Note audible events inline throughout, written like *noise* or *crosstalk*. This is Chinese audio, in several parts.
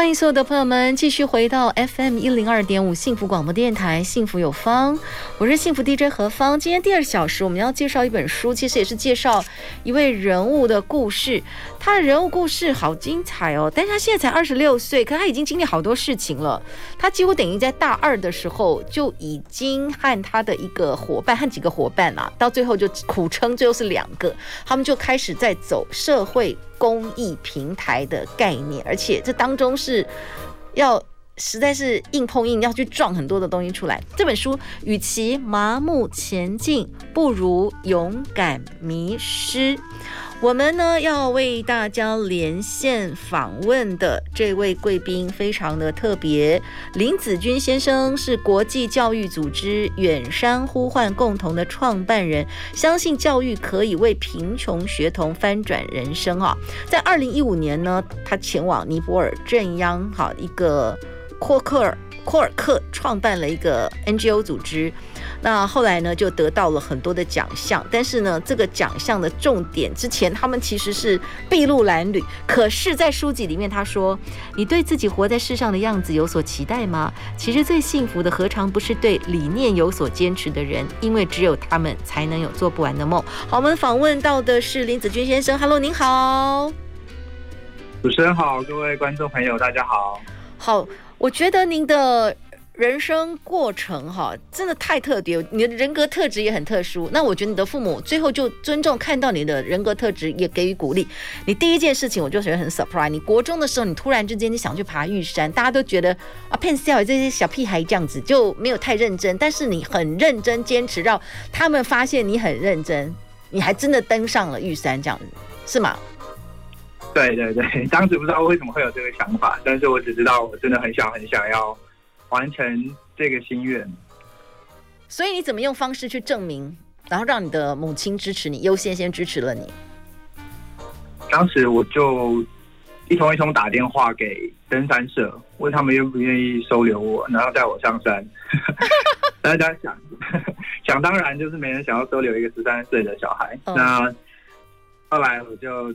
欢迎所有的朋友们继续回到 FM 一零二点五幸福广播电台，幸福有方，我是幸福 DJ 何芳。今天第二小时我们要介绍一本书，其实也是介绍一位人物的故事。他的人物故事好精彩哦，但是他现在才二十六岁，可他已经经历好多事情了。他几乎等于在大二的时候就已经和他的一个伙伴和几个伙伴啊，到最后就苦撑，最后是两个，他们就开始在走社会。公益平台的概念，而且这当中是要实在是硬碰硬，要去撞很多的东西出来。这本书与其麻木前进，不如勇敢迷失。我们呢要为大家连线访问的这位贵宾非常的特别，林子君先生是国际教育组织远山呼唤共同的创办人，相信教育可以为贫穷学童翻转人生啊！在二零一五年呢，他前往尼泊尔镇央，好一个库克尔阔尔克创办了一个 NGO 组织。那后来呢，就得到了很多的奖项，但是呢，这个奖项的重点之前他们其实是筚路蓝缕。可是，在书籍里面他说：“你对自己活在世上的样子有所期待吗？其实最幸福的，何尝不是对理念有所坚持的人？因为只有他们才能有做不完的梦。”好，我们访问到的是林子君先生。Hello，您好。主持人好，各位观众朋友，大家好。好，我觉得您的。人生过程哈，真的太特别，你的人格特质也很特殊。那我觉得你的父母最后就尊重，看到你的人格特质，也给予鼓励。你第一件事情，我就觉得很 surprise。你国中的时候，你突然之间你想去爬玉山，大家都觉得啊，骗笑这些小屁孩这样子就没有太认真。但是你很认真坚持，让他们发现你很认真，你还真的登上了玉山，这样子是吗？对对对，当时不知道为什么会有这个想法，但是我只知道我真的很想很想要。完成这个心愿，所以你怎么用方式去证明，然后让你的母亲支持你，优先先支持了你？当时我就一通一通打电话给登山社，问他们愿不愿意收留我，然后带我上山。*laughs* 大家想 *laughs* 想当然，就是没人想要收留一个十三岁的小孩。嗯、那后来我就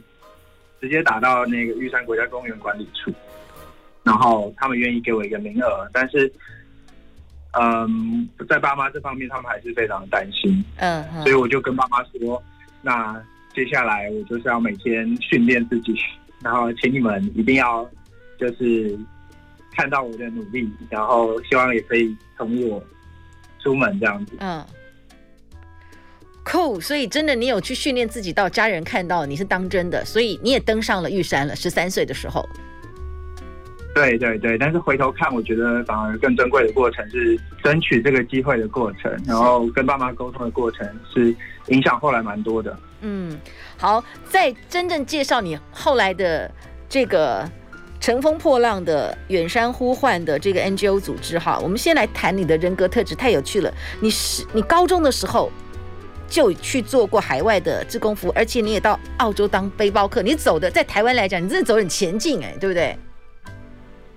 直接打到那个玉山国家公园管理处。然后他们愿意给我一个名额，但是，嗯，在爸妈这方面，他们还是非常担心。嗯，所以我就跟爸妈说，那接下来我就是要每天训练自己，然后请你们一定要就是看到我的努力，然后希望也可以同意我出门这样子。嗯，cool。所以真的，你有去训练自己，到家人看到你是当真的，所以你也登上了玉山了。十三岁的时候。对对对，但是回头看，我觉得反而更珍贵的过程是争取这个机会的过程，然后跟爸妈沟通的过程是影响后来蛮多的。嗯，好，在真正介绍你后来的这个乘风破浪的远山呼唤的这个 NGO 组织哈，我们先来谈你的人格特质，太有趣了。你是你高中的时候就去做过海外的志工服，而且你也到澳洲当背包客，你走的在台湾来讲，你真的走很前进哎，对不对？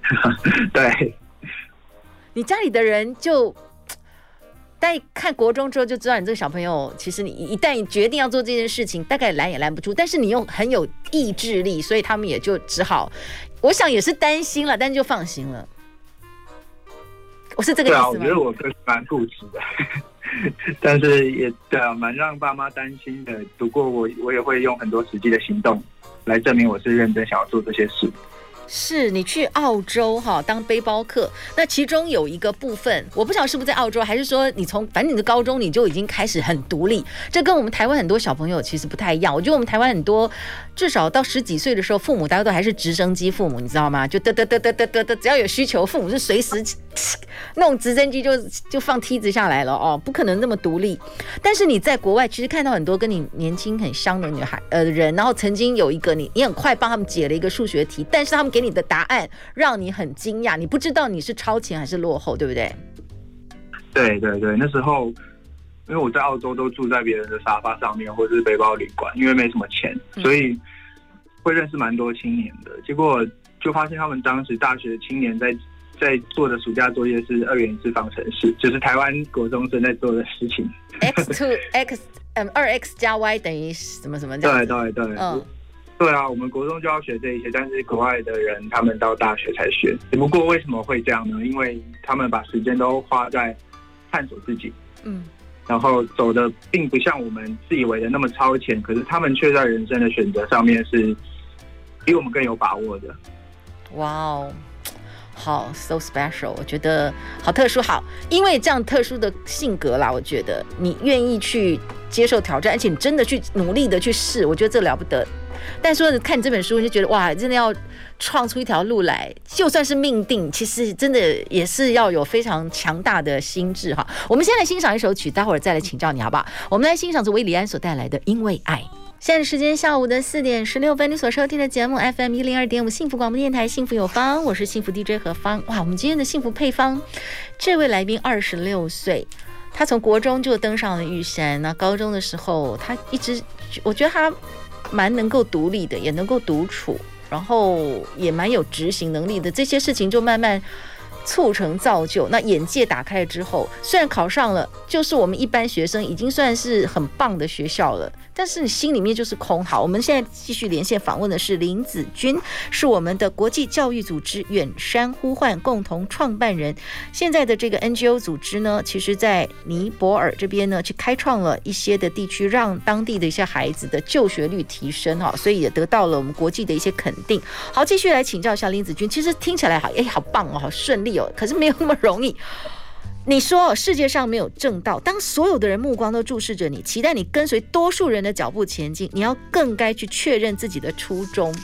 *laughs* 对，你家里的人就在看国中之后就知道你这个小朋友，其实你一旦决定要做这件事情，大概拦也拦不住。但是你又很有意志力，所以他们也就只好，我想也是担心了，但是就放心了。我是这个意思吗？对啊，我觉得我哥蛮固执的，*laughs* 但是也对啊，蛮让爸妈担心的。不过我我也会用很多实际的行动来证明我是认真想要做这些事。是你去澳洲哈当背包客，那其中有一个部分，我不晓得是不是在澳洲，还是说你从反正你的高中你就已经开始很独立，这跟我们台湾很多小朋友其实不太一样。我觉得我们台湾很多至少到十几岁的时候，父母大家都还是直升机父母，你知道吗？就嘚嘚嘚嘚嘚嘚嘚，只要有需求，父母是随时那种直升机就就放梯子下来了哦，不可能那么独立。但是你在国外其实看到很多跟你年轻很像的女孩呃人，然后曾经有一个你你很快帮他们解了一个数学题，但是他们给你的答案让你很惊讶，你不知道你是超前还是落后，对不对？对对对，那时候因为我在澳洲都住在别人的沙发上面或者是背包旅馆，因为没什么钱，所以会认识蛮多青年的。结果就发现他们当时大学青年在。在做的暑假作业是二元一次方程式，就是台湾国中生在做的事情。x two x 嗯，二 x 加 y 等于什么什么？对对对，嗯，对啊，我们国中就要学这一些，但是国外的人他们到大学才学。只不过为什么会这样呢？因为他们把时间都花在探索自己，嗯，然后走的并不像我们自以为的那么超前，可是他们却在人生的选择上面是比我们更有把握的。哇哦！好，so special，我觉得好特殊，好，因为这样特殊的性格啦，我觉得你愿意去接受挑战，而且你真的去努力的去试，我觉得这了不得。但说看你这本书，你就觉得哇，真的要创出一条路来，就算是命定，其实真的也是要有非常强大的心智哈。我们先来欣赏一首曲，待会儿再来请教你好不好？我们来欣赏是维里安所带来的《因为爱》。现在时间下午的四点十六分，你所收听的节目 FM 一零二点五幸福广播电台幸福有方，我是幸福 DJ 何芳。哇，我们今天的幸福配方，这位来宾二十六岁，他从国中就登上了玉山，那高中的时候他一直，我觉得他蛮能够独立的，也能够独处，然后也蛮有执行能力的，这些事情就慢慢。促成造就，那眼界打开之后，虽然考上了，就是我们一般学生已经算是很棒的学校了，但是你心里面就是空。好，我们现在继续连线访问的是林子君，是我们的国际教育组织远山呼唤共同创办人。现在的这个 NGO 组织呢，其实在尼泊尔这边呢，去开创了一些的地区，让当地的一些孩子的就学率提升哈，所以也得到了我们国际的一些肯定。好，继续来请教一下林子君，其实听起来好，哎，好棒哦，好顺利哦。可是没有那么容易。你说世界上没有正道，当所有的人目光都注视着你，期待你跟随多数人的脚步前进，你要更该去确认自己的初衷。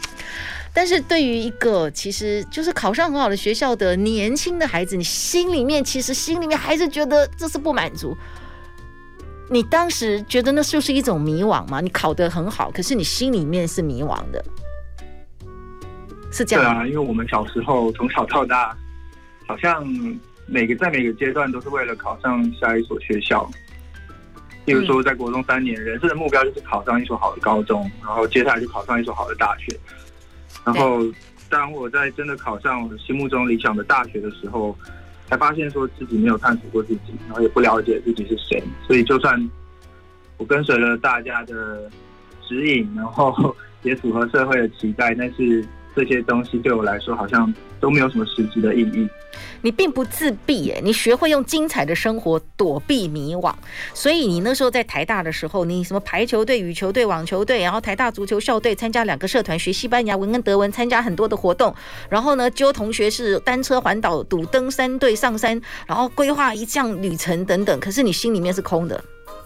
但是对于一个其实就是考上很好的学校的年轻的孩子，你心里面其实心里面还是觉得这是不满足。你当时觉得那就是一种迷惘吗？你考得很好，可是你心里面是迷惘的，是这样。对啊，因为我们小时候从小到大。好像每个在每个阶段都是为了考上下一所学校，例如说在国中三年，人生的目标就是考上一所好的高中，然后接下来就考上一所好的大学。然后当我在真的考上我心目中理想的大学的时候，才发现说自己没有探索过自己，然后也不了解自己是谁。所以就算我跟随了大家的指引，然后 *laughs* 也符合社会的期待，但是这些东西对我来说好像都没有什么实质的意义。你并不自闭耶，你学会用精彩的生活躲避迷惘，所以你那时候在台大的时候，你什么排球队、羽球队、网球队，然后台大足球校队，参加两个社团，学西班牙文跟德文，参加很多的活动，然后呢，揪同学是单车环岛、堵登山队上山，然后规划一项旅程等等。可是你心里面是空的，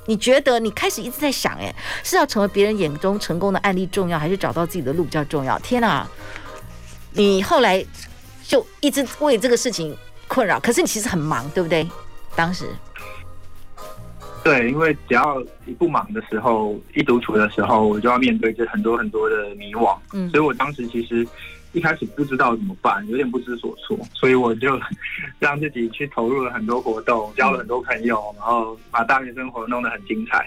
你觉得你开始一直在想，哎，是要成为别人眼中成功的案例重要，还是找到自己的路比较重要？天哪，你后来就一直为这个事情。困扰，可是你其实很忙，对不对？当时，对，因为只要一不忙的时候，一独处的时候，我就要面对着很多很多的迷惘。嗯，所以我当时其实一开始不知道怎么办，有点不知所措，所以我就 *laughs* 让自己去投入了很多活动，交了很多朋友，然后把大学生活弄得很精彩。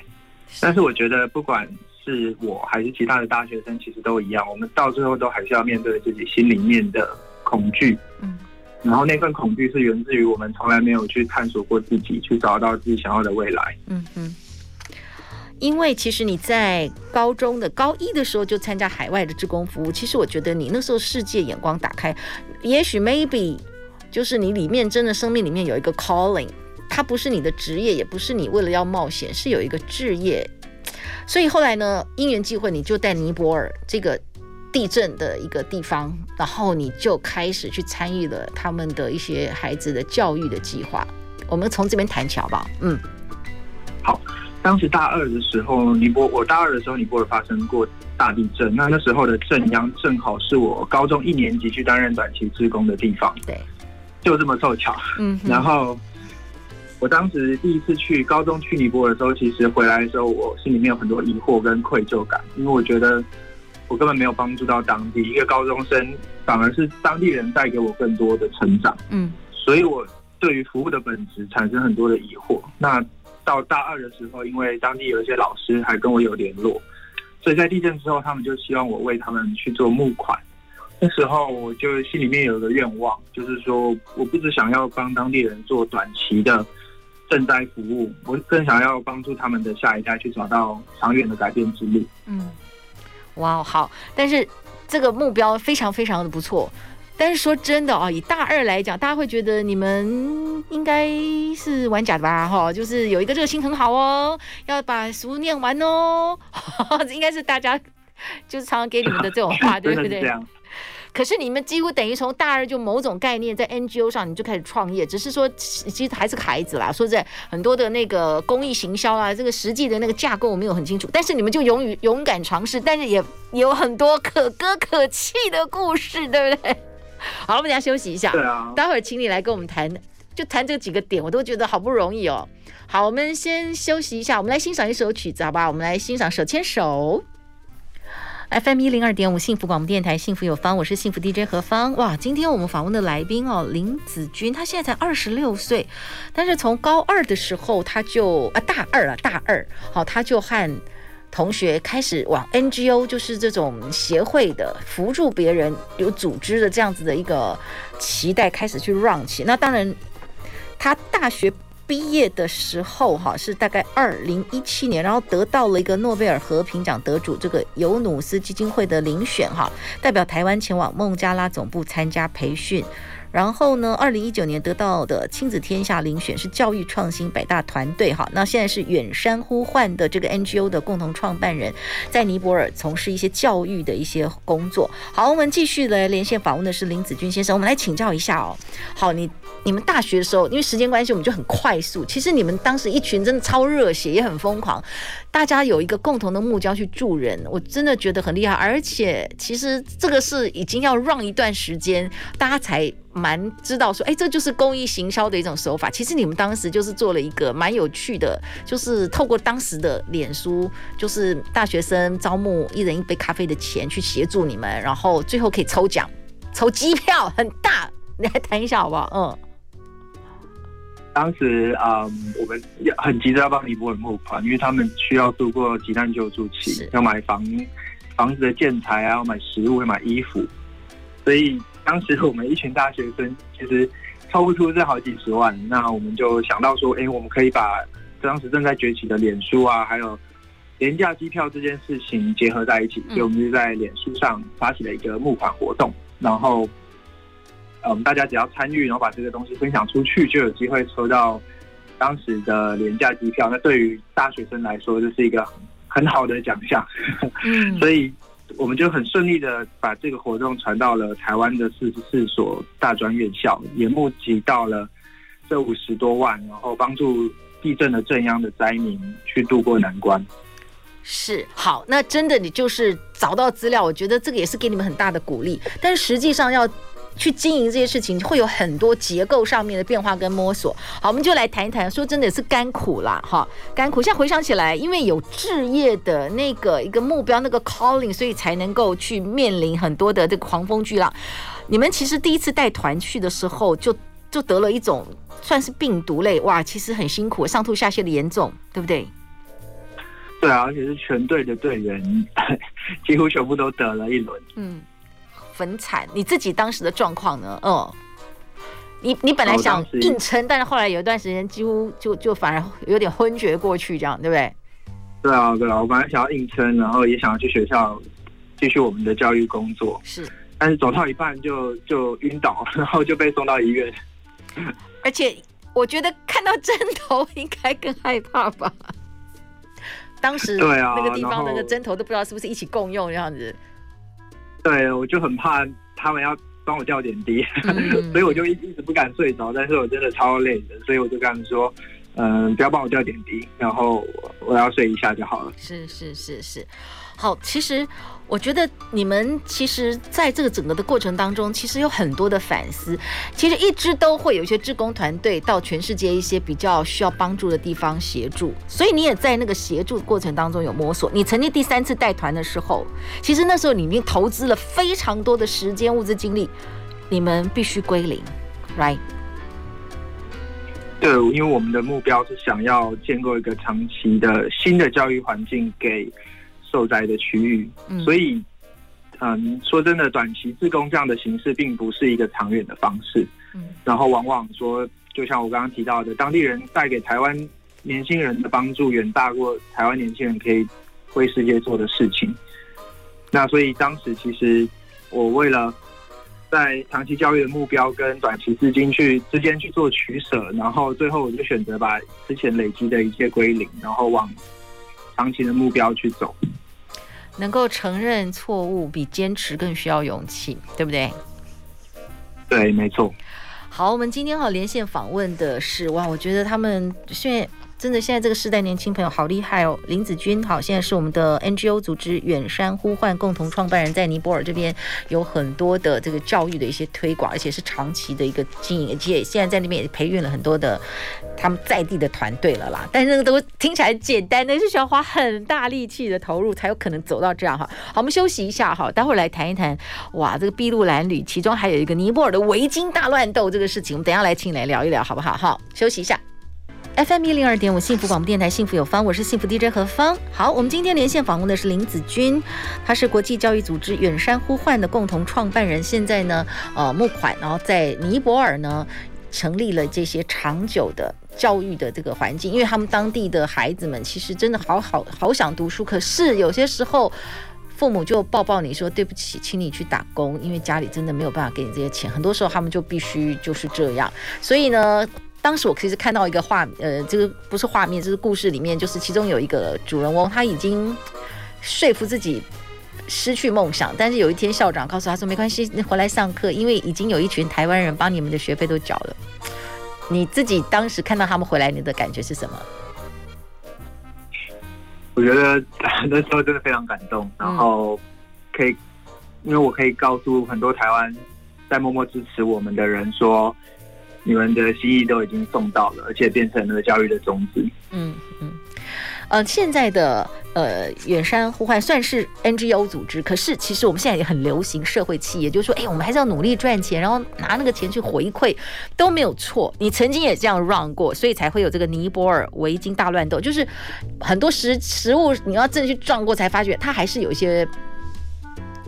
但是我觉得，不管是我还是其他的大学生，其实都一样，我们到最后都还是要面对自己心里面的恐惧。嗯。然后那份恐惧是源自于我们从来没有去探索过自己，去找到自己想要的未来。嗯哼。因为其实你在高中的高一的时候就参加海外的志工服务，其实我觉得你那时候世界眼光打开，也许 maybe 就是你里面真的生命里面有一个 calling，它不是你的职业，也不是你为了要冒险，是有一个置业。所以后来呢，因缘际会，你就带尼泊尔这个。地震的一个地方，然后你就开始去参与了他们的一些孩子的教育的计划。我们从这边谈起好不好？嗯，好。当时大二的时候，尼泊我大二的时候，尼泊尔发生过大地震。那那时候的震央正好是我高中一年级去担任短期志工的地方。对。就这么凑巧。嗯，然后我当时第一次去高中去尼泊尔的时候，其实回来的时候，我心里面有很多疑惑跟愧疚感，因为我觉得我根本没有帮助到当地一个高中生，反而是当地人带给我更多的成长。嗯，所以我对于服务的本质产生很多的疑惑。那到大二的时候，因为当地有一些老师还跟我有联络，所以在地震之后，他们就希望我为他们去做募款。那时候我就心里面有一个愿望，就是说，我不只想要帮当地人做短期的賑灾服务，我更想要帮助他们的下一代去找到长远的改变之路。嗯，哇，好，但是这个目标非常非常的不错。但是说真的哦，以大二来讲，大家会觉得你们应该是玩假的吧？哈，就是有一个热心很好哦，要把书念完哦，*laughs* 应该是大家就是常常给你们的这种话，*laughs* 对不对？可是你们几乎等于从大二就某种概念在 NGO 上你就开始创业，只是说其实还是个孩子啦。说实在，很多的那个公益行销啊，这个实际的那个架构我没有很清楚。但是你们就勇于勇敢尝试，但是也有很多可歌可泣的故事，对不对？好，我们等下休息一下。*laughs* 对啊。待会儿请你来跟我们谈，就谈这几个点，我都觉得好不容易哦。好，我们先休息一下，我们来欣赏一首曲子，好吧？我们来欣赏《手牵手》。FM 一零二点五幸福广播电台，幸福有方，我是幸福 DJ 何芳。哇，今天我们访问的来宾哦，林子君，他现在才二十六岁，但是从高二的时候他就啊大二了，大二，好，他就和同学开始往 NGO，就是这种协会的扶助别人有组织的这样子的一个期待开始去 run 起。那当然，他大学。毕业的时候，哈是大概二零一七年，然后得到了一个诺贝尔和平奖得主这个尤努斯基金会的遴选，哈，代表台湾前往孟加拉总部参加培训。然后呢，二零一九年得到的亲子天下遴选是教育创新百大团队，哈，那现在是远山呼唤的这个 NGO 的共同创办人，在尼泊尔从事一些教育的一些工作。好，我们继续来连线访问的是林子君先生，我们来请教一下哦。好，你你们大学的时候，因为时间关系，我们就很快速。其实你们当时一群真的超热血，也很疯狂，大家有一个共同的目标去助人，我真的觉得很厉害。而且其实这个是已经要 run 一段时间，大家才。蛮知道说，哎，这就是公益行销的一种手法。其实你们当时就是做了一个蛮有趣的，就是透过当时的脸书，就是大学生招募一人一杯咖啡的钱去协助你们，然后最后可以抽奖，抽机票很大。你来谈一下好不好？嗯，当时嗯，我们很急着要帮尼泊尔募款，因为他们需要度过急难救助期，要买房房子的建材啊，要买食物，要买衣服，所以。当时我们一群大学生，其实抽不出这好几十万，那我们就想到说，哎，我们可以把当时正在崛起的脸书啊，还有廉价机票这件事情结合在一起，所以我们就在脸书上发起了一个募款活动，然后，嗯，大家只要参与，然后把这个东西分享出去，就有机会抽到当时的廉价机票。那对于大学生来说，这是一个很好的奖项，嗯，*laughs* 所以。我们就很顺利的把这个活动传到了台湾的四十四所大专院校，也募集到了这五十多万，然后帮助地震的震央的灾民去度过难关。是，好，那真的你就是找到资料，我觉得这个也是给你们很大的鼓励，但是实际上要。去经营这些事情，会有很多结构上面的变化跟摸索。好，我们就来谈一谈。说真的是甘苦啦，哈，甘苦。现在回想起来，因为有置业的那个一个目标，那个 calling，所以才能够去面临很多的这个狂风巨浪。你们其实第一次带团去的时候就，就就得了一种算是病毒类，哇，其实很辛苦，上吐下泻的严重，对不对？对啊，而且是全队的队员 *laughs* 几乎全部都得了一轮。嗯。很惨，你自己当时的状况呢？嗯，你你本来想硬撑，但是后来有一段时间几乎就就反而有点昏厥过去，这样对不对？对啊，对啊，我本来想要硬撑，然后也想要去学校继续我们的教育工作，是，但是走到一半就就晕倒，然后就被送到医院。而且我觉得看到针头应该更害怕吧？当时对啊，那个地方那个针头都不知道是不是一起共用这样子。对，我就很怕他们要帮我吊点滴，嗯、*laughs* 所以我就一一直不敢睡着。但是我真的超累的，所以我就跟他们说，嗯、呃，不要帮我掉点滴，然后我要睡一下就好了。是是是是，好，其实。我觉得你们其实在这个整个的过程当中，其实有很多的反思。其实一直都会有一些志工团队到全世界一些比较需要帮助的地方协助，所以你也在那个协助过程当中有摸索。你曾经第三次带团的时候，其实那时候你已经投资了非常多的时间、物资、精力，你们必须归零，right？对，因为我们的目标是想要建构一个长期的新的教育环境给。受灾的区域，所以，嗯，说真的，短期自工这样的形式并不是一个长远的方式。嗯，然后往往说，就像我刚刚提到的，当地人带给台湾年轻人的帮助远大过台湾年轻人可以为世界做的事情。那所以当时其实我为了在长期教育的目标跟短期资金去之间去做取舍，然后最后我就选择把之前累积的一切归零，然后往长期的目标去走。能够承认错误，比坚持更需要勇气，对不对？对，没错。好，我们今天好连线访问的是哇，我觉得他们现在。真的，现在这个世代年轻朋友好厉害哦！林子君，好，现在是我们的 NGO 组织远山呼唤共同创办人，在尼泊尔这边有很多的这个教育的一些推广，而且是长期的一个经营，而且现在在那边也培育了很多的他们在地的团队了啦。但是那个都听起来简单，那是需要花很大力气的投入才有可能走到这样哈。好，我们休息一下哈，待会儿来谈一谈哇，这个筚路蓝缕，其中还有一个尼泊尔的围巾大乱斗这个事情，我们等下来请你来聊一聊好不好？好，休息一下。FM 一零二点五幸福广播电台，幸福有方，我是幸福 DJ 何芳。好，我们今天连线访问的是林子君，他是国际教育组织远山呼唤的共同创办人。现在呢，呃，募款，然后在尼泊尔呢，成立了这些长久的教育的这个环境，因为他们当地的孩子们其实真的好好好想读书，可是有些时候父母就抱抱你说对不起，请你去打工，因为家里真的没有办法给你这些钱，很多时候他们就必须就是这样，所以呢。当时我其实看到一个画，呃，这个不是画面，这是故事里面，就是其中有一个主人翁，他已经说服自己失去梦想，但是有一天校长告诉他说：“没关系，你回来上课，因为已经有一群台湾人帮你们的学费都缴了。”你自己当时看到他们回来，你的感觉是什么？我觉得那时候真的非常感动，然后可以，因为我可以告诉很多台湾在默默支持我们的人说。你们的心意都已经送到了，而且变成了教育的种子。嗯嗯，呃，现在的呃远山呼唤算是 NGO 组织，可是其实我们现在也很流行社会企业，就是说，哎，我们还是要努力赚钱，然后拿那个钱去回馈都没有错。你曾经也这样 run 过，所以才会有这个尼泊尔围巾大乱斗，就是很多实实物你要真的去撞过，才发觉它还是有一些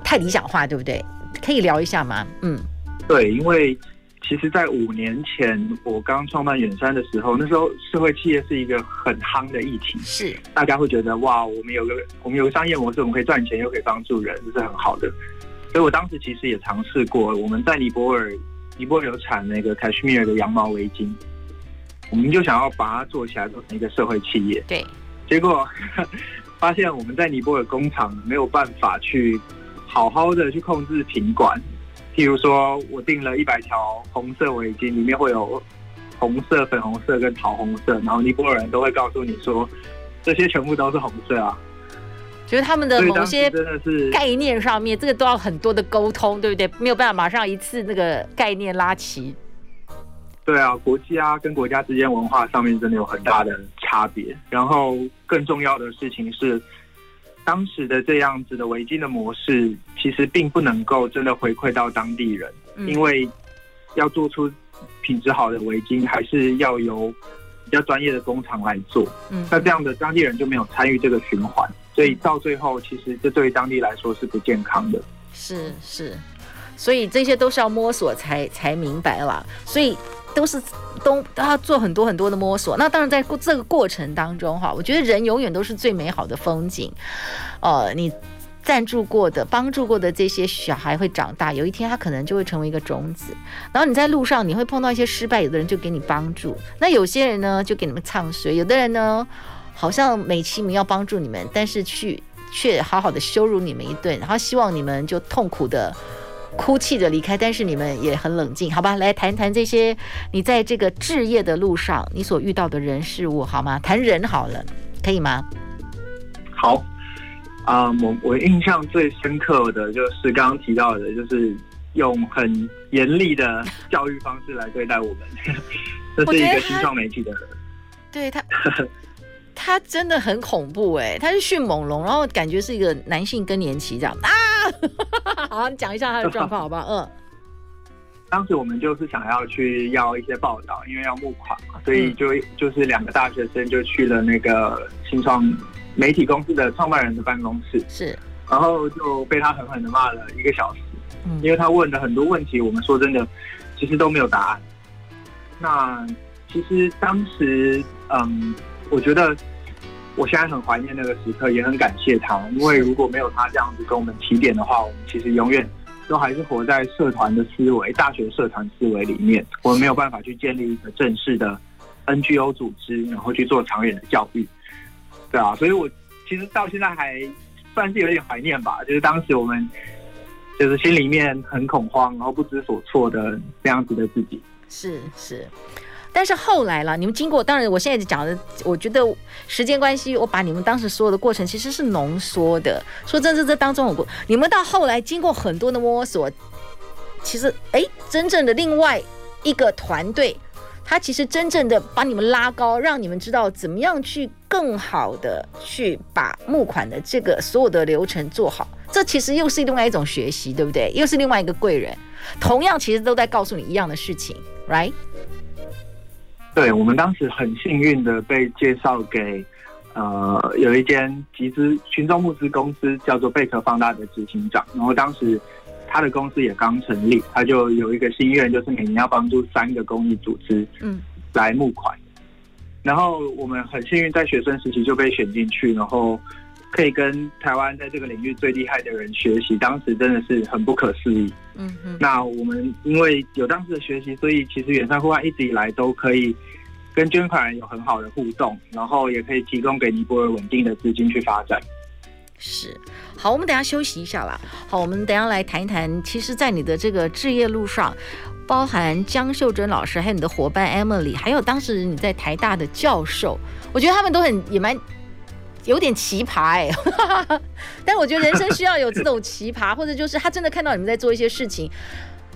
太理想化，对不对？可以聊一下吗？嗯，对，因为。其实，在五年前我刚创办远山的时候，那时候社会企业是一个很夯的议题，是大家会觉得哇，我们有个我们有个商业模式，我们可以赚钱又可以帮助人，这是很好的。所以我当时其实也尝试过，我们在尼泊尔，尼泊尔有产那个 Cashmere 的羊毛围巾，我们就想要把它做起来，做成一个社会企业。对，结果 *laughs* 发现我们在尼泊尔工厂没有办法去好好的去控制品管。譬如说，我订了一百条红色围巾，里面会有红色、粉红色跟桃红色，然后尼泊尔人都会告诉你说，这些全部都是红色啊。觉得他们的某些概念上面，这个都要很多的沟通，对不对？没有办法马上一次那个概念拉齐。对啊，国家跟国家之间文化上面真的有很大的差别。然后更重要的事情是。当时的这样子的围巾的模式，其实并不能够真的回馈到当地人，嗯、因为要做出品质好的围巾，还是要由比较专业的工厂来做。嗯，那这样的当地人就没有参与这个循环，所以到最后，其实这对于当地来说是不健康的。是是，所以这些都是要摸索才才明白了。所以。都是都都要做很多很多的摸索，那当然在过这个过程当中哈，我觉得人永远都是最美好的风景。呃，你赞助过的、帮助过的这些小孩会长大，有一天他可能就会成为一个种子。然后你在路上你会碰到一些失败，有的人就给你帮助，那有些人呢就给你们唱衰，有的人呢好像美其名要帮助你们，但是去却好好的羞辱你们一顿，然后希望你们就痛苦的哭泣着离开，但是你们也很冷静，好吧？来谈谈这些你在这个置业的路上你所遇到的人事物，好吗？谈人好了，可以吗？好，啊、呃，我我印象最深刻的就是刚刚提到的，就是用很严厉的教育方式来对待我们，*laughs* 这是一个新创媒体的人，对他。*laughs* 他真的很恐怖哎，他是迅猛龙，然后感觉是一个男性更年期这样啊。*laughs* 好，你讲一下他的状况好不好？嗯，当时我们就是想要去要一些报道，因为要募款嘛，所以就就是两个大学生就去了那个新创媒体公司的创办人的办公室，是，然后就被他狠狠的骂了一个小时，嗯，因为他问的很多问题，我们说真的，其实都没有答案。那其实当时，嗯。我觉得我现在很怀念那个时刻，也很感谢他，因为如果没有他这样子跟我们提点的话，我们其实永远都还是活在社团的思维、大学社团思维里面，我们没有办法去建立一个正式的 NGO 组织，然后去做长远的教育。对啊，所以我其实到现在还算是有点怀念吧，就是当时我们就是心里面很恐慌，然后不知所措的这样子的自己。是是。但是后来了，你们经过，当然我现在讲的，我觉得时间关系，我把你们当时所有的过程其实是浓缩的。说真的，这当中有过，你们到后来经过很多的摸索，其实哎，真正的另外一个团队，他其实真正的把你们拉高，让你们知道怎么样去更好的去把募款的这个所有的流程做好。这其实又是另外一种学习，对不对？又是另外一个贵人，同样其实都在告诉你一样的事情，right？对，我们当时很幸运的被介绍给，呃，有一间集资群众募资公司，叫做贝壳放大的执行长。然后当时他的公司也刚成立，他就有一个心愿，就是每年要帮助三个公益组织，嗯，来募款。然后我们很幸运，在学生时期就被选进去，然后可以跟台湾在这个领域最厉害的人学习。当时真的是很不可思议。嗯嗯，那我们因为有当时的学习，所以其实远山户外一直以来都可以跟捐款人有很好的互动，然后也可以提供给尼泊尔稳定的资金去发展。是，好，我们等一下休息一下啦。好，我们等一下来谈一谈，其实，在你的这个置业路上，包含江秀珍老师，还有你的伙伴 Emily，还有当时你在台大的教授，我觉得他们都很也蛮。有点奇葩哎、欸，*laughs* 但我觉得人生需要有这种奇葩，或者就是他真的看到你们在做一些事情，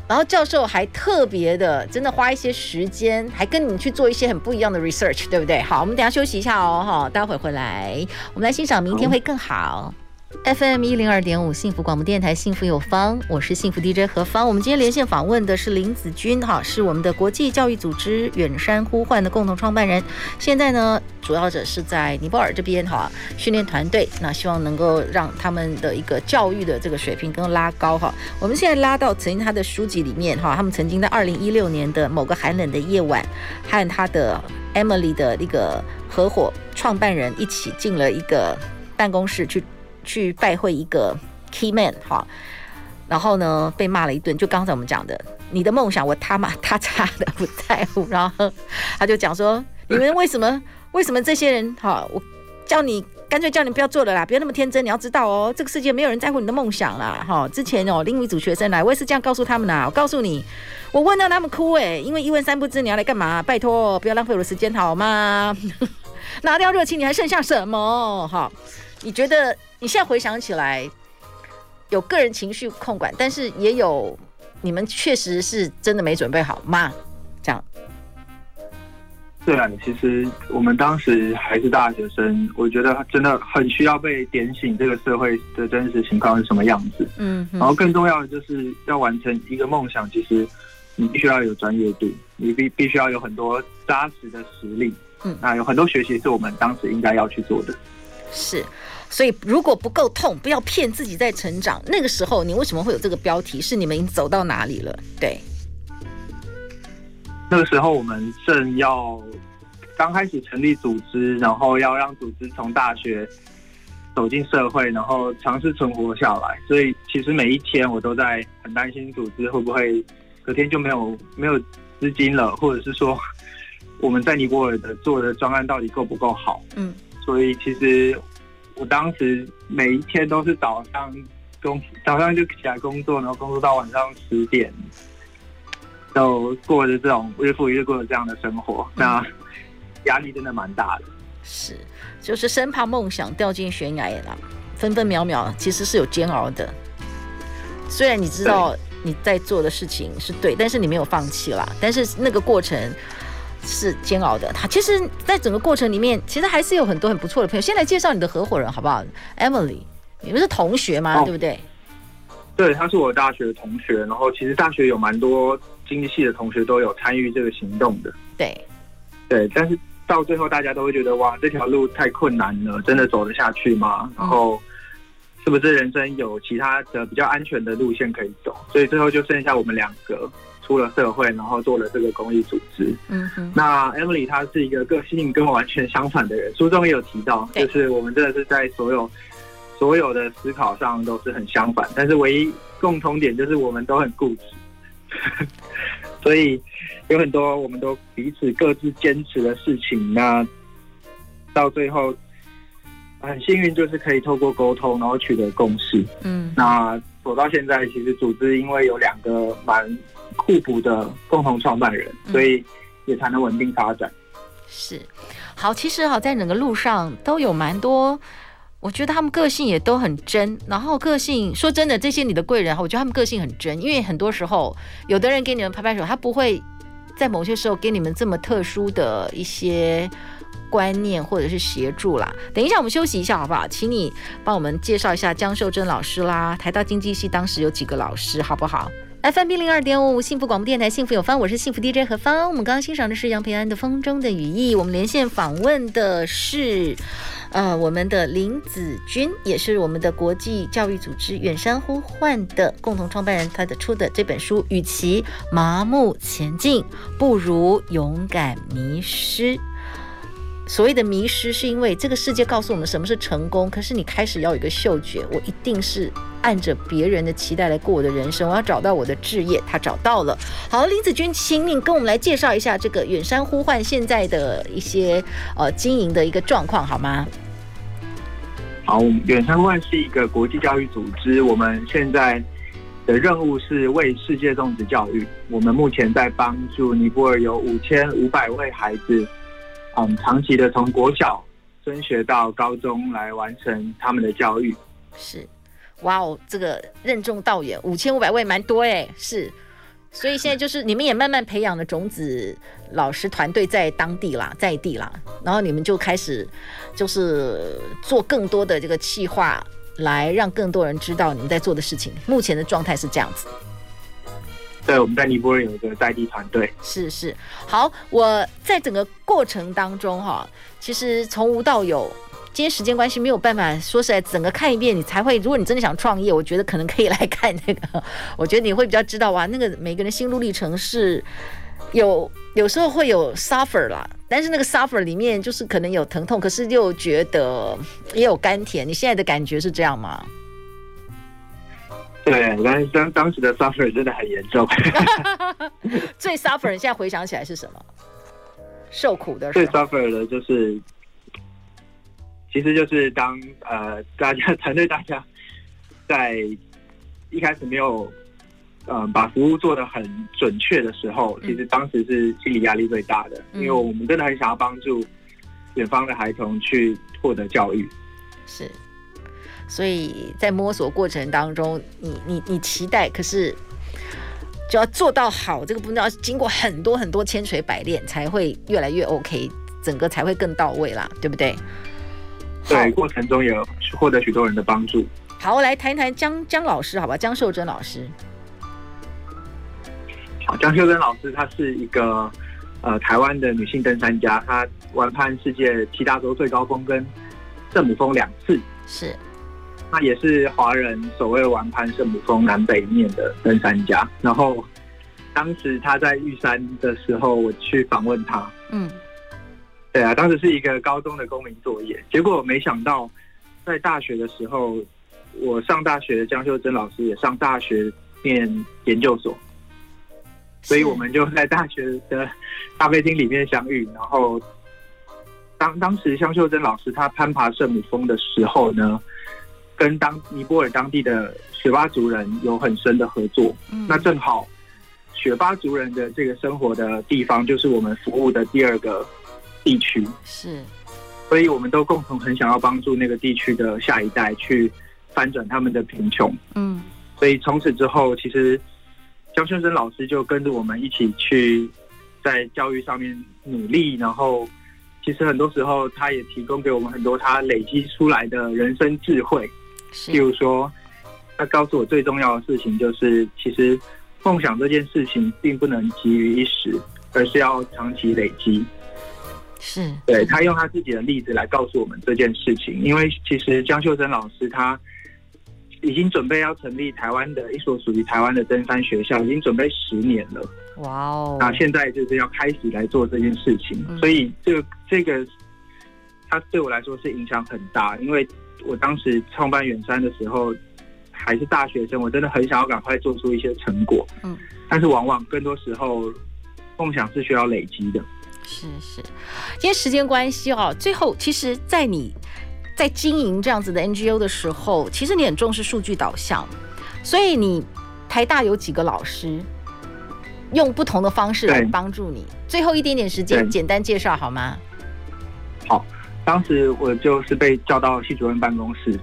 然后教授还特别的真的花一些时间，还跟你们去做一些很不一样的 research，对不对？好，我们等下休息一下哦，哈，待会回来，我们来欣赏明天会更好。FM 一零二点五幸福广播电台，幸福有方，我是幸福 DJ 何方。我们今天连线访问的是林子君，哈，是我们的国际教育组织远山呼唤的共同创办人。现在呢，主要者是在尼泊尔这边，哈，训练团队，那希望能够让他们的一个教育的这个水平更拉高，哈。我们现在拉到曾经他的书籍里面，哈，他们曾经在二零一六年的某个寒冷的夜晚，和他的 Emily 的一个合伙创办人一起进了一个办公室去。去拜会一个 key man 哈，然后呢，被骂了一顿。就刚才我们讲的，你的梦想我他妈他差的不在乎。然后他就讲说，*laughs* 你们为什么为什么这些人哈？我叫你干脆叫你不要做了啦，不要那么天真。你要知道哦，这个世界没有人在乎你的梦想啦哈。之前哦，另一组学生来，我也是这样告诉他们呐。我告诉你，我问到他们哭哎，因为一问三不知，你要来干嘛？拜托，不要浪费我的时间好吗？*laughs* 拿掉热情，你还剩下什么？哈，你觉得？你现在回想起来，有个人情绪控管，但是也有你们确实是真的没准备好吗？这样。对啊，其实我们当时还是大学生，我觉得真的很需要被点醒，这个社会的真实情况是什么样子。嗯，然后更重要的就是要完成一个梦想，其实你必须要有专业度，你必必须要有很多扎实的实力。嗯，那有很多学习是我们当时应该要去做的。是。所以，如果不够痛，不要骗自己在成长。那个时候，你为什么会有这个标题？是你们已经走到哪里了？对。那个时候，我们正要刚开始成立组织，然后要让组织从大学走进社会，然后尝试存活下来。所以，其实每一天我都在很担心组织会不会隔天就没有 *laughs* 没有资金了，或者是说我们在尼泊尔的做的专案到底够不够好？嗯。所以，其实。我当时每一天都是早上工早上就起来工作，然后工作到晚上十点，就过着这种日复一日过着这样的生活，嗯、那压力真的蛮大的。是，就是生怕梦想掉进悬崖了，分分秒秒其实是有煎熬的。虽然你知道你在做的事情是对，但是你没有放弃啦。但是那个过程是煎熬的。他其实，在整个过程里面，其实还是有很多很不错的朋友。先来介绍你的合伙人好不好？Emily，你们是同学吗？哦、对不对？对，他是我大学的同学。然后其实大学有蛮多经济系的同学都有参与这个行动的。对，对，但是到最后大家都会觉得哇，这条路太困难了，真的走得下去吗？然后。嗯是不是人生有其他的比较安全的路线可以走？所以最后就剩下我们两个出了社会，然后做了这个公益组织。嗯哼。那 Emily 她是一个个性跟我完全相反的人，书中也有提到，就是我们真的是在所有所有的思考上都是很相反，但是唯一共同点就是我们都很固执。*laughs* 所以有很多我们都彼此各自坚持的事情，那到最后。很幸运，就是可以透过沟通，然后取得共识。嗯，那走到现在，其实组织因为有两个蛮互补的共同创办人，所以也才能稳定发展。是，好，其实哈，在整个路上都有蛮多，我觉得他们个性也都很真。然后个性，说真的，这些你的贵人哈，我觉得他们个性很真，因为很多时候，有的人给你们拍拍手，他不会在某些时候给你们这么特殊的一些。观念或者是协助啦，等一下我们休息一下好不好？请你帮我们介绍一下江秀珍老师啦。台大经济系当时有几个老师，好不好？FM 一零二点五幸福广播电台，幸福有方，我是幸福 DJ 何芳。我们刚刚欣赏的是杨培安的《风中的羽翼》。我们连线访问的是，呃，我们的林子君，也是我们的国际教育组织远山呼唤的共同创办人。他的出的这本书，与其麻木前进，不如勇敢迷失。所谓的迷失，是因为这个世界告诉我们什么是成功，可是你开始要有一个嗅觉，我一定是按着别人的期待来过我的人生，我要找到我的志业，他找到了。好，林子君，请你跟我们来介绍一下这个远山呼唤现在的一些呃经营的一个状况，好吗？好，远山呼唤是一个国际教育组织，我们现在的任务是为世界种植教育。我们目前在帮助尼泊尔有五千五百位孩子。嗯，长期的从国小升学到高中来完成他们的教育，是，哇哦，这个任重道远，五千五百位蛮多哎，是，所以现在就是你们也慢慢培养了种子老师团队在当地啦，在地啦，然后你们就开始就是做更多的这个企划，来让更多人知道你们在做的事情。目前的状态是这样子。对，我们在尼泊尔有一个在地团队。是是，好，我在整个过程当中哈，其实从无到有，今天时间关系没有办法说实在，整个看一遍你才会。如果你真的想创业，我觉得可能可以来看那个，*laughs* 我觉得你会比较知道哇，那个每个人心路历程是有有时候会有 suffer 啦，但是那个 suffer 里面就是可能有疼痛，可是又觉得也有甘甜。你现在的感觉是这样吗？对，但是当当时的 suffer 真的很严重。*laughs* 最 suffer，现在回想起来是什么？受苦的。最 suffer 的就是，其实就是当呃大家 *laughs* 团队大家在一开始没有嗯、呃、把服务做得很准确的时候，其实当时是心理压力最大的，嗯、因为我们真的很想要帮助远方的孩童去获得教育。是。所以在摸索过程当中，你你你期待，可是就要做到好，这个步骤要经过很多很多千锤百炼，才会越来越 OK，整个才会更到位啦，对不对？对，过程中有获得许多人的帮助。好，我来谈一谈江江老师，好吧？江秀珍老师。好，江秀珍老师，她是一个呃台湾的女性登山家，她完攀世界七大洲最高峰跟圣母峰两次。是。那也是华人所谓玩攀圣母峰南北面的登山家。然后，当时他在玉山的时候，我去访问他。嗯，对啊，当时是一个高中的公民作业。结果没想到，在大学的时候，我上大学的江秀珍老师也上大学念研究所，所以我们就在大学的咖啡厅里面相遇。然后，当当时江秀珍老师他攀爬圣母峰的时候呢，跟当尼泊尔当地的雪巴族人有很深的合作。嗯，那正好雪巴族人的这个生活的地方，就是我们服务的第二个地区。是，所以我们都共同很想要帮助那个地区的下一代去翻转他们的贫穷。嗯，所以从此之后，其实江秀生老师就跟着我们一起去在教育上面努力，然后。其实很多时候，他也提供给我们很多他累积出来的人生智慧。譬如说，他告诉我最重要的事情就是，其实梦想这件事情并不能急于一时，而是要长期累积。是，对，他用他自己的例子来告诉我们这件事情。因为其实江秀珍老师他已经准备要成立台湾的一所属于台湾的登山学校，已经准备十年了。哇哦！那现在就是要开始来做这件事情，嗯、所以这个这个，它对我来说是影响很大。因为我当时创办远山的时候还是大学生，我真的很想要赶快做出一些成果。嗯，但是往往更多时候，梦想是需要累积的。是是，因为时间关系哦，最后其实，在你在经营这样子的 NGO 的时候，其实你很重视数据导向，所以你台大有几个老师？用不同的方式来帮助你。最后一点点时间，简单介绍好吗？好，当时我就是被叫到系主任办公室，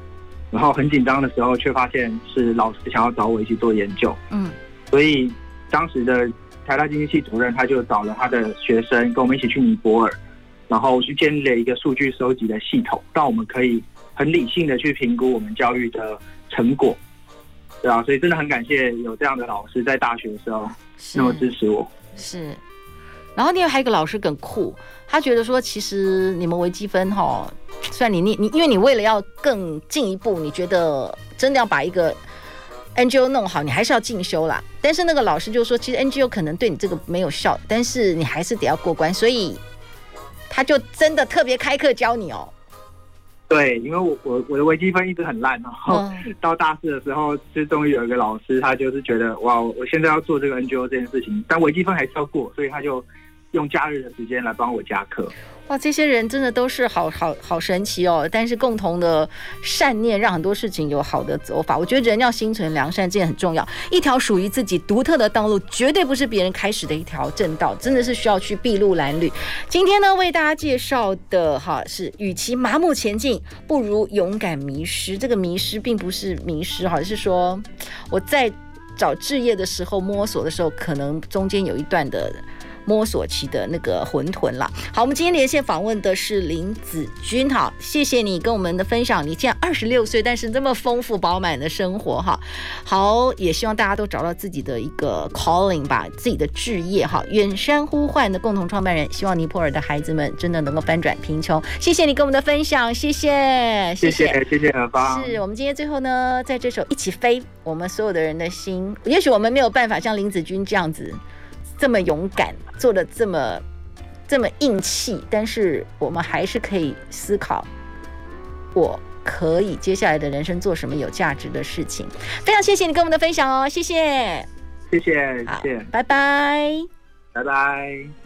然后很紧张的时候，却发现是老师想要找我一起做研究。嗯，所以当时的台大经济系主任他就找了他的学生跟我们一起去尼泊尔，然后去建立了一个数据收集的系统，让我们可以很理性的去评估我们教育的成果。对啊，所以真的很感谢有这样的老师在大学的时候那么支持我。是，是，然后另外还有一个老师更酷，他觉得说，其实你们微积分哈，虽然你你你，因为你为了要更进一步，你觉得真的要把一个 NGO 弄好，你还是要进修啦。但是那个老师就说，其实 NGO 可能对你这个没有效，但是你还是得要过关，所以他就真的特别开课教你哦。对，因为我我我的微积分一直很烂，然后 *laughs* 到大四的时候，就终于有一个老师，他就是觉得哇，我现在要做这个 NGO 这件事情，但微积分还是要过，所以他就用假日的时间来帮我加课。哇，这些人真的都是好好好神奇哦！但是共同的善念让很多事情有好的走法。我觉得人要心存良善，这件很重要。一条属于自己独特的道路，绝对不是别人开始的一条正道，真的是需要去筚路蓝缕。今天呢，为大家介绍的哈是，与其麻木前进，不如勇敢迷失。这个迷失并不是迷失哈，是说我在找置业的时候摸索的时候，可能中间有一段的。摸索期的那个馄饨了。好，我们今天连线访问的是林子君，哈，谢谢你跟我们的分享。你现在二十六岁，但是这么丰富饱满的生活，哈，好，也希望大家都找到自己的一个 calling 吧，自己的志业，哈。远山呼唤的共同创办人，希望尼泊尔的孩子们真的能够翻转贫穷。谢谢你跟我们的分享，谢谢，谢谢，谢谢何方。是我们今天最后呢，在这首一起飞，我们所有的人的心，也许我们没有办法像林子君这样子。这么勇敢，做的这么这么硬气，但是我们还是可以思考，我可以接下来的人生做什么有价值的事情。非常谢谢你跟我们的分享哦，谢谢，谢谢，谢谢，拜拜，拜拜。